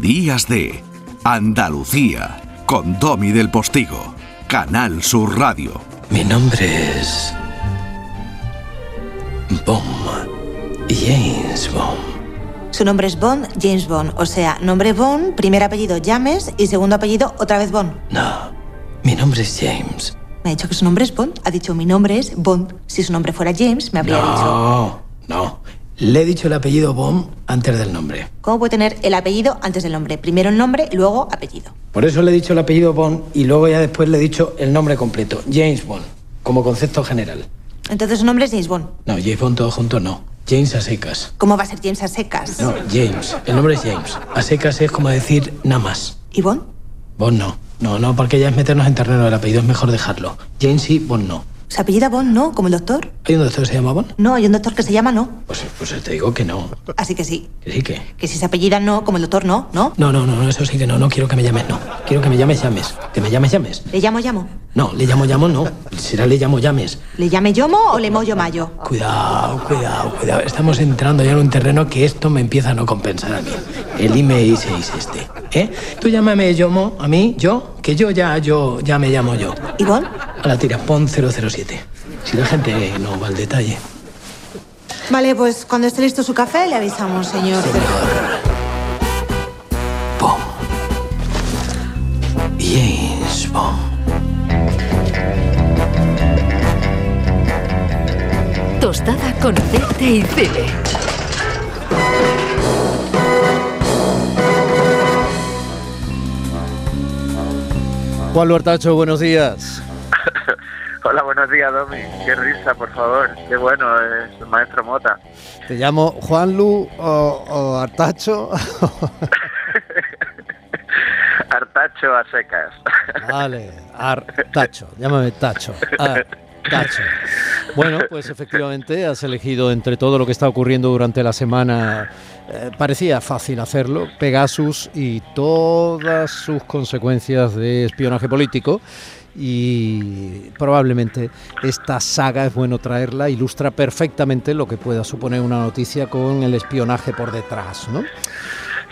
Días de Andalucía con Domi del Postigo, Canal Sur Radio. Mi nombre es... Bond. James Bond. Su nombre es Bond, James Bond. O sea, nombre Bond, primer apellido James y segundo apellido otra vez Bond. No, mi nombre es James. Me ha dicho que su nombre es Bond. Ha dicho mi nombre es Bond. Si su nombre fuera James, me habría dicho. No, no. Le he dicho el apellido Bond antes del nombre. ¿Cómo puede tener el apellido antes del nombre? Primero el nombre, luego apellido. Por eso le he dicho el apellido Bond y luego ya después le he dicho el nombre completo. James Bond, como concepto general. Entonces su nombre es James Bond. No, James Bond todo junto no. James a secas. ¿Cómo va a ser James a secas? No, James. El nombre es James. A secas es como decir nada más. ¿Y Bond? Bond no. No, no, porque ya es meternos en terreno del apellido. Es mejor dejarlo. James sí, Bond no. ¿Se apellida Bond, no? ¿Como el doctor? ¿Hay un doctor que se llama Bond? No, hay un doctor que se llama no. Pues, pues te digo que no. Así que sí. ¿Que sí que? Que si se apellida no, como el doctor no, ¿no? No, no, no, eso sí que no. No quiero que me llames, no. Quiero que me llames, llames. Que me llames, llames. ¿Le llamo, llamo? No, le llamo, llamo, no. Será le llamo, llames. ¿Le llame yomo o le mollo mayo? Cuidado, cuidado, cuidado. Estamos entrando ya en un terreno que esto me empieza a no compensar a mí. El email 6 este. ¿Eh? Tú llámame Yomo, a mí, yo, que yo ya, yo, ya me llamo yo. ¿Y Bond? A la tira, pon 007. Si la gente no va al detalle. Vale, pues cuando esté listo su café le avisamos, señor. Bond. Tostada con aceite y cine. Juan Luertacho, buenos días. Hola, buenos días, Domi. Qué risa, por favor. Qué bueno es el maestro Mota. Te llamo Juan Lu o, o Artacho. Artacho a secas. Vale, Artacho, llámame Tacho. Artacho. Bueno, pues efectivamente has elegido entre todo lo que está ocurriendo durante la semana, eh, parecía fácil hacerlo, Pegasus y todas sus consecuencias de espionaje político y probablemente esta saga es bueno traerla, ilustra perfectamente lo que pueda suponer una noticia con el espionaje por detrás, ¿no?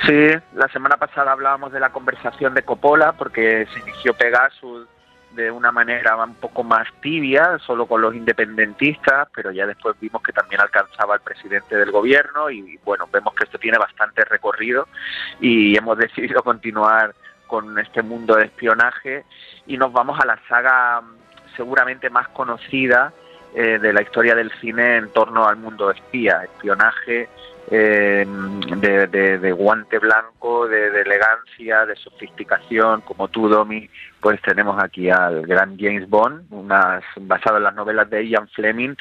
Sí, la semana pasada hablábamos de la conversación de Coppola porque se inició Pegasus de una manera un poco más tibia, solo con los independentistas, pero ya después vimos que también alcanzaba al presidente del gobierno y bueno, vemos que esto tiene bastante recorrido y hemos decidido continuar con este mundo de espionaje y nos vamos a la saga seguramente más conocida eh, de la historia del cine en torno al mundo espía, espionaje eh, de, de, guante blanco, de, elegancia, de sofisticación, como tú, Domi, pues tenemos aquí al gran James Bond, unas, basado en las novelas de Ian Fleming,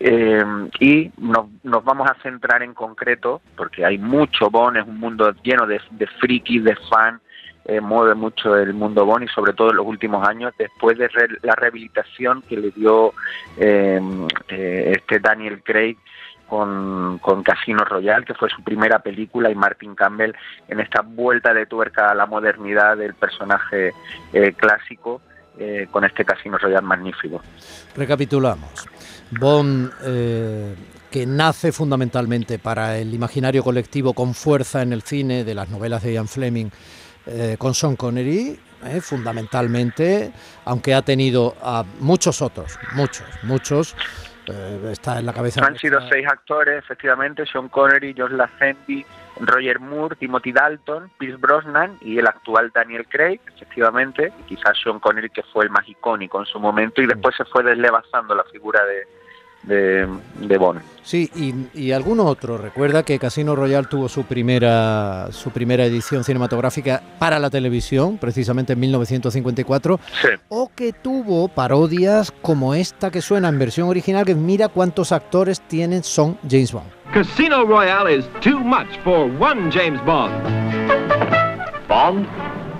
eh, y nos, nos, vamos a centrar en concreto, porque hay mucho Bond, es un mundo lleno de, de frikis, de fans, eh, mueve mucho el mundo Bond y sobre todo en los últimos años después de re la rehabilitación que le dio eh, eh, este Daniel Craig con, Casino Royale, que fue su primera película, y Martin Campbell en esta vuelta de tuerca a la modernidad del personaje eh, clásico eh, con este Casino Royale magnífico. Recapitulamos. Bond, eh, que nace fundamentalmente para el imaginario colectivo con fuerza en el cine de las novelas de Ian Fleming, con Sean Connery, fundamentalmente, aunque ha tenido a muchos otros, muchos, muchos, eh, está en la cabeza. Han sido seis actores, efectivamente, Sean Connery, John Lazenby, Roger Moore, Timothy Dalton, Pierce Brosnan y el actual Daniel Craig, efectivamente, y quizás Sean Connery que fue el más icónico en su momento y después se fue deslevazando la figura de, de, de Bond. Sí, y, y, alguno otro. Recuerda que Casino Royale tuvo su primera, su primera edición cinematográfica para la televisión, precisamente en 1954, sí. o que tuvo parodias como esta que suena en versión original, que mira cuántos actores tienen son James Bond. Casino Royale is too much for one James Bond. Bond,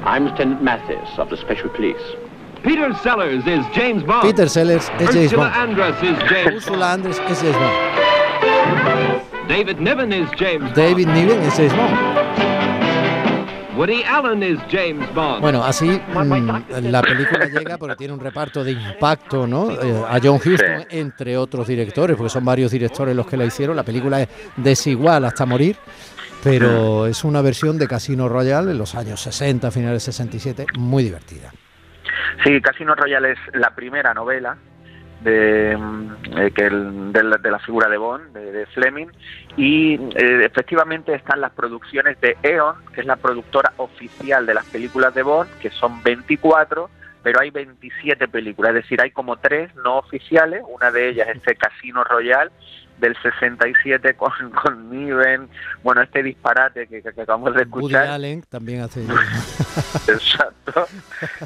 I'm Lieutenant Mathis of the Special Police. Peter Sellers is James Bond. Peter Sellers es James Ursula Bond. Andress is James Ursula Andress es James Bond. David Niven is James David Niven es James Bond. Bond. Woody Allen is James Bond. Bueno, así mm, la película llega porque tiene un reparto de impacto, ¿no? Eh, a John Huston, entre otros directores, porque son varios directores los que la hicieron. La película es desigual hasta morir. pero es una versión de Casino Royale en los años 60, finales 67, muy divertida. Sí, Casino Royale es la primera novela de, eh, que el- de, la, de la figura de Bond, de, de Fleming, y eh, efectivamente están las producciones de Eon, que es la productora oficial de las películas de Bond, que son 24, pero hay 27 películas, es decir, hay como tres no oficiales, una de ellas es este Casino Royale del 67 con, con Niven, bueno, este disparate que, que acabamos de Woody escuchar. Allen también hace... Exacto.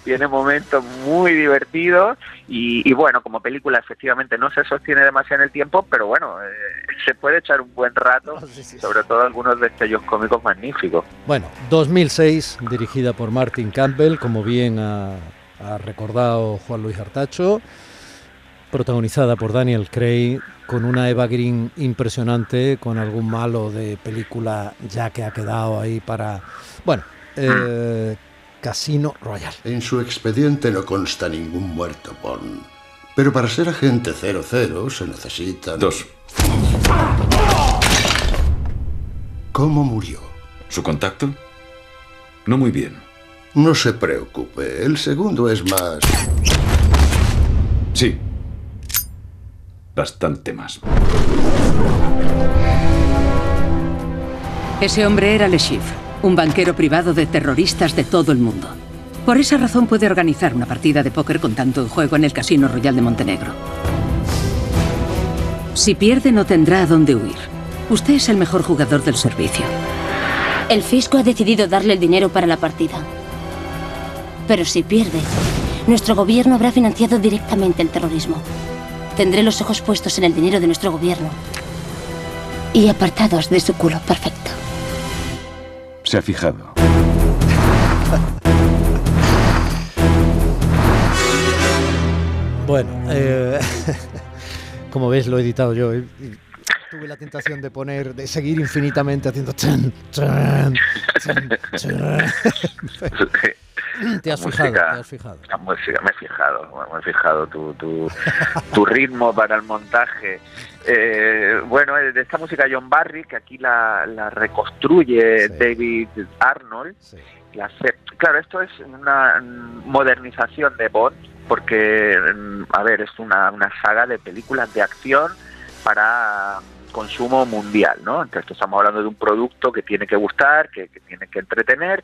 Tiene momentos muy divertidos y, y bueno, como película efectivamente no se sostiene demasiado en el tiempo, pero bueno, eh, se puede echar un buen rato, sobre todo algunos destellos cómicos magníficos. Bueno, 2006, dirigida por Martin Campbell, como bien ha, ha recordado Juan Luis Artacho, protagonizada por Daniel Craig, con una Eva Green impresionante, con algún malo de película ya que ha quedado ahí para... Bueno, eh, Casino Royale. En su expediente no consta ningún muerto, Bond. Pero para ser agente 00 se necesitan... Dos. ¿Cómo murió? ¿Su contacto? No muy bien. No se preocupe, el segundo es más... Sí. Bastante más. Ese hombre era Le Chiffre, un banquero privado de terroristas de todo el mundo. Por esa razón puede organizar una partida de póker con tanto en juego en el Casino Royal de Montenegro. Si pierde no tendrá a dónde huir. Usted es el mejor jugador del servicio. El fisco ha decidido darle el dinero para la partida. Pero si pierde, nuestro gobierno habrá financiado directamente el terrorismo. Tendré los ojos puestos en el dinero de nuestro gobierno y apartados de su culo perfecto. Se ha fijado. Bueno, eh, como ves lo he editado yo. y Tuve la tentación de poner, de seguir infinitamente haciendo... chan, chan, chan, chan. Te has La fijado, música- te has fijado. La música, me he fijado, me he fijado tu, tu, tu ritmo para el montaje. Eh, bueno, eh, de esta música John Barry, que aquí la, la reconstruye David Arnold. la hace- claro, esto es una modernización de Bond, porque, mm, a ver, es una, una saga de películas de acción para consumo mundial, ¿no? Entonces estamos hablando de un producto que tiene que gustar, que, tiene que entretener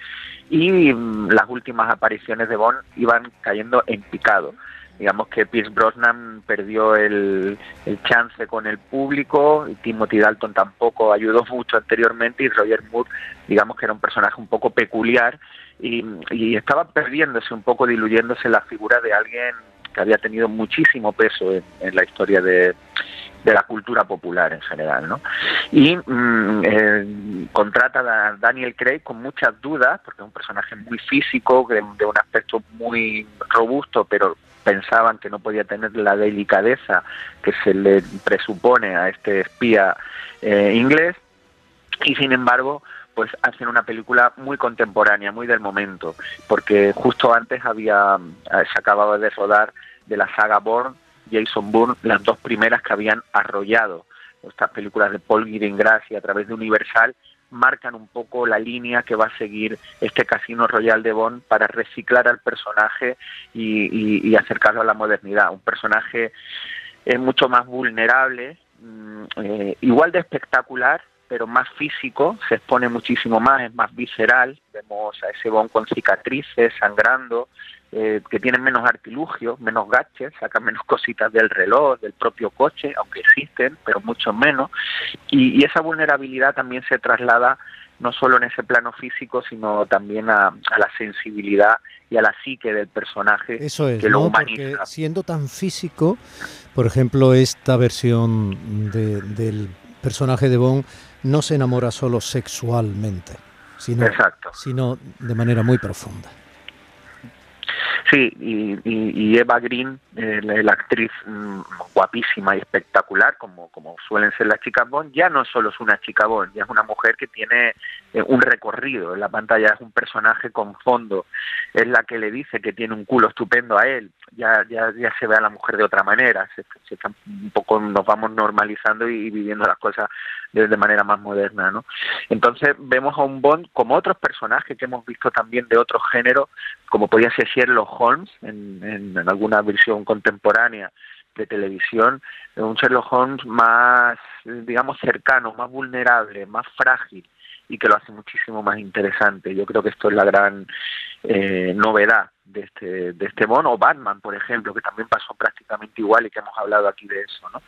y mm, las últimas apariciones de Bond iban cayendo en picado. Digamos que Pierce Brosnan perdió el, el chance con el público, y Timothy Dalton tampoco ayudó mucho anteriormente y Roger Moore, digamos que era un personaje un poco peculiar y, y estaba perdiéndose un poco, diluyéndose la figura de alguien que había tenido muchísimo peso en la historia de, de la cultura popular en general, ¿no? Y mm, eh, contrata a Daniel Craig con muchas dudas, porque es un personaje muy físico, de, de un aspecto muy robusto, pero pensaban que no podía tener la delicadeza que se le presupone a este espía eh, inglés, y sin embargo pues hacen una película muy contemporánea, muy del momento, porque justo antes había eh, se acababa de rodar de la saga Bourne, Jason Bourne, las dos primeras que habían arrollado estas películas de Paul Greengrass y a través de Universal marcan un poco la línea que va a seguir este Casino Royal de Bond para reciclar al personaje y, acercarlo a la modernidad. Un personaje es mucho más vulnerable, mm, eh, igual de espectacular, pero más físico, se expone muchísimo más, es más visceral, vemos a ese Bond con cicatrices, sangrando, eh, que tienen menos artilugios, menos gadgets, sacan menos cositas del reloj, del propio coche, aunque existen, pero mucho menos, y, y esa vulnerabilidad también se traslada no solo en ese plano físico, sino también a, a la sensibilidad y a la psique del personaje Eso es, que lo ¿no? humaniza. Porque siendo tan físico, por ejemplo, esta versión de- del personaje de Bond no se enamora solo sexualmente, sino, Exacto. sino de manera muy profunda. Sí, y, y- y Eva Green, eh, la, actriz mm, guapísima y espectacular, como, como suelen ser las chicas Bond, ya no solo es una chica Bond, ya es una mujer que tiene eh, un recorrido en la pantalla, es un personaje con fondo, es la que le dice que tiene un culo estupendo a él, ya, ya, ya se ve a la mujer de otra manera, se, se un poco nos vamos normalizando y, viviendo las cosas de, de, manera más moderna, ¿no? Entonces vemos a un Bond como otros personajes que hemos visto también de otros géneros, como podía ser Sherlock Holmes en, alguna versión contemporánea de televisión, un Sherlock Holmes más, digamos, cercano, más vulnerable, más frágil y que lo hace muchísimo más interesante. Yo creo que esto es la gran eh, novedad de este, de este Bond, o Batman, por ejemplo, que también pasó prácticamente igual y que hemos hablado aquí de eso, ¿no?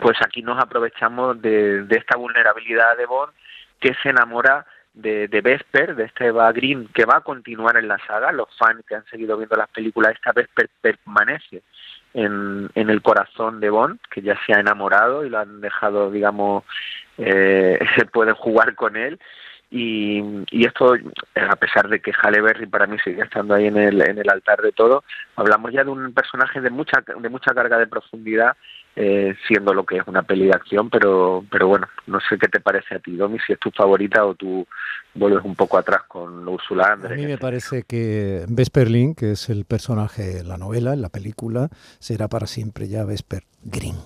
Pues aquí nos aprovechamos de esta vulnerabilidad de Bond que se enamora de, de Vesper, de este Eva Green, que va a continuar en la saga. Los fans que han seguido viendo las películas, esta Vesper permanece en, en el corazón de Bond, que ya se ha enamorado y lo han dejado, digamos, eh, se pueden jugar con él. Y, y, esto, a pesar de que Halle Berry para mí sigue estando ahí en el, en el altar de todo, hablamos ya de un personaje de mucha, de mucha carga de profundidad, eh, siendo lo que es una peli de acción, pero, pero bueno, no sé qué te parece a ti, Domi, si es tu favorita o tú vuelves un poco atrás con Ursula Andrés. A mí me parece que Vesperlin, que es el personaje en la novela, en la película, será para siempre ya Vesper Green.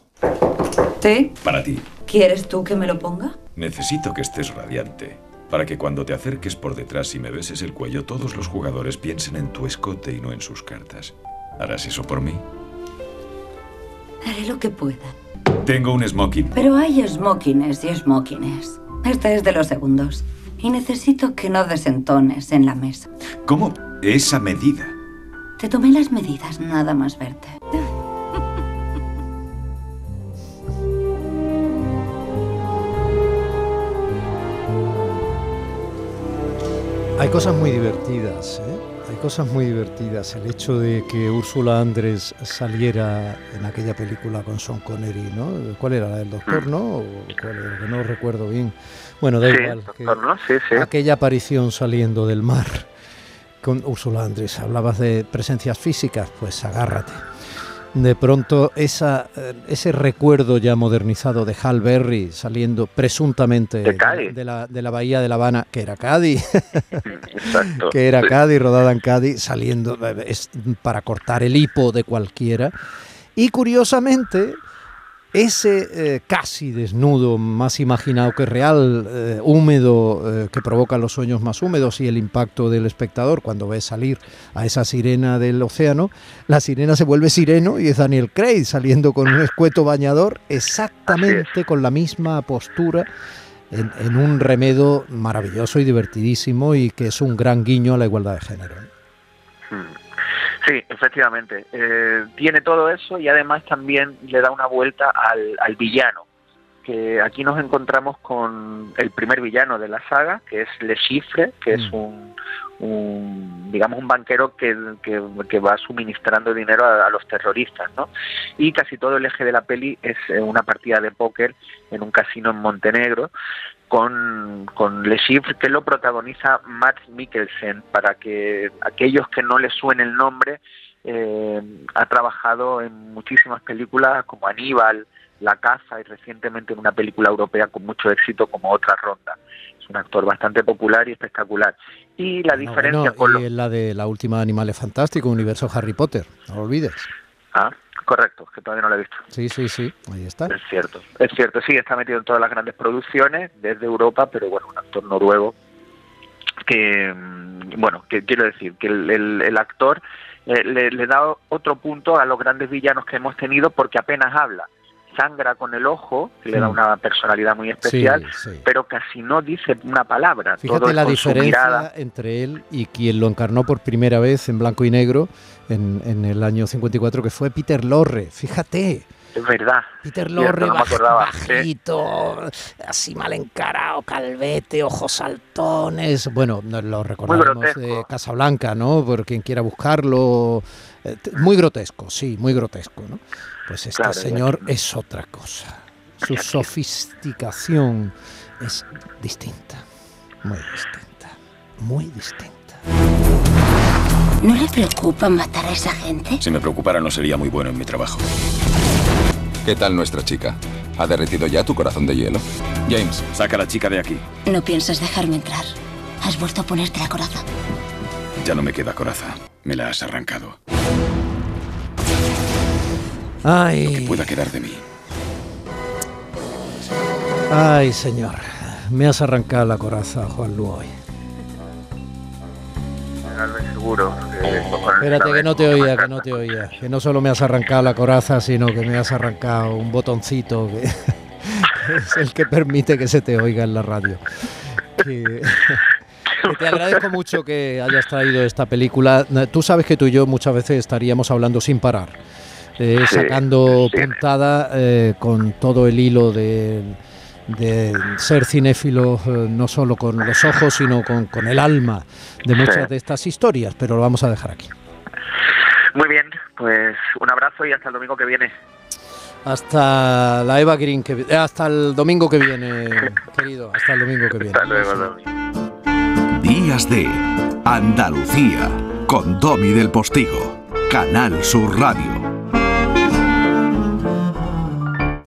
¿Sí? Para ti. ¿Quieres tú que me lo ponga? Necesito que estés radiante. Para que cuando te acerques por detrás y me beses el cuello, todos los jugadores piensen en tu escote y no en sus cartas. ¿Harás eso por mí? Haré lo que pueda. Tengo un smoking. Pero hay smokines y smokines. Este es de los segundos. Y necesito que no desentones en la mesa. ¿Cómo? Esa medida. Te tomé las medidas, nada más verte. Hay cosas muy divertidas, ¿eh? Hay cosas muy divertidas. El hecho de que Úrsula Andrés saliera en aquella película con Sean Connery, ¿no? ¿Cuál era? ¿La del doctor, no? ¿O cuál era? Que no recuerdo bien. Bueno, da sí, igual. Doctor, ¿no? sí, sí. Aquella aparición saliendo del mar con Úrsula Andrés. Hablabas de presencias físicas, pues agárrate. De pronto esa, ese recuerdo ya modernizado de Hal Berry saliendo presuntamente de, Cádiz. de, la, de la bahía de La Habana, que era Cádiz, Exacto. que era. Cádiz, rodada en Cádiz, saliendo es para cortar el hipo de cualquiera. Y curiosamente, ese eh, casi desnudo, más imaginado que real, eh, húmedo, eh, que provoca los sueños más húmedos y el impacto del espectador cuando ve salir a esa sirena del océano, la sirena se vuelve sireno y es Daniel Craig saliendo con un escueto bañador exactamente con la misma postura. En, en un remedo maravilloso y divertidísimo y que es un gran guiño a la igualdad de género. Sí, efectivamente. Eh, tiene todo eso y además también le da una vuelta al, al villano. Que aquí nos encontramos con el primer villano de la saga, que es Le Chiffre, que es un, un, digamos un banquero que, que, que va suministrando dinero a, a, los terroristas, ¿no? Y casi todo el eje de la peli es eh, una partida de póker en un casino en Montenegro con, con Le Chiffre que lo protagoniza Matt Mikkelsen para que aquellos que no les suene el nombre eh, ha trabajado en muchísimas películas como Aníbal, La Caza y recientemente en una película europea con mucho éxito como Otra Ronda. Es un actor bastante popular y espectacular. Y la No, diferencia bueno, con lo... y la de la última Animales Fantásticos, Universo Harry Potter, no lo olvides. Ah, correcto, que todavía no lo he visto. Sí, sí, sí, ahí está. Es cierto, es cierto, sí, está metido en todas las grandes producciones desde Europa, pero bueno, un actor noruego que, mm, bueno, que quiero decir, que el, el, el actor eh, le, le da otro punto a los grandes villanos que hemos tenido porque apenas habla. Sangra con el ojo, que le da una personalidad muy especial, Sí, sí. pero casi no dice una palabra. todo Fíjate es la diferencia entre él y quien lo encarnó por primera vez en blanco y negro en, en el año 54, que fue Peter Lorre. Fíjate, Es verdad. Peter Lorre, no baj- bajito, así mal encarado, calvete, ojos saltones. Bueno, no- lo recordamos de. Casablanca, ¿no? Por quien quiera buscarlo. Eh, Muy grotesco, sí, muy grotesco, ¿no? Pues este Claro, señor es otra cosa. Su sofisticación es distinta, muy distinta, muy distinta. ¿No le preocupa matar a esa gente? Si me preocupara no sería muy bueno en mi trabajo. ¿Qué tal nuestra chica? ¿Ha derretido ya tu corazón de hielo? James, saca a la chica de aquí. No piensas dejarme entrar. Has vuelto a ponerte la coraza. Ya no me queda coraza. Me la has arrancado. Ay. que pueda quedar de mí. Ay, señor. Me has arrancado la coraza, Juan Lu, hoy. seguro. con el Espérate que no te oía, que no te oía. Que no solo me has arrancado la coraza, sino que me has arrancado un botoncito que, que es el que permite que se te oiga en la radio. Que, que te agradezco mucho que hayas traído esta película. Tú sabes que tú y yo muchas veces estaríamos hablando sin parar, eh, Sí, sacando puntada eh, con todo el hilo de, de ser cinéfilo, eh, no solo con los ojos, sino con, con el alma de muchas Sí. de estas historias, pero lo vamos a dejar aquí. Muy bien, pues un abrazo y hasta el domingo que viene. Hasta la Eva Green, que, eh, hasta el domingo que viene, querido, hasta el domingo que viene. Hasta luego. Días de Andalucía con Domi del Postigo, Canal Sur Radio.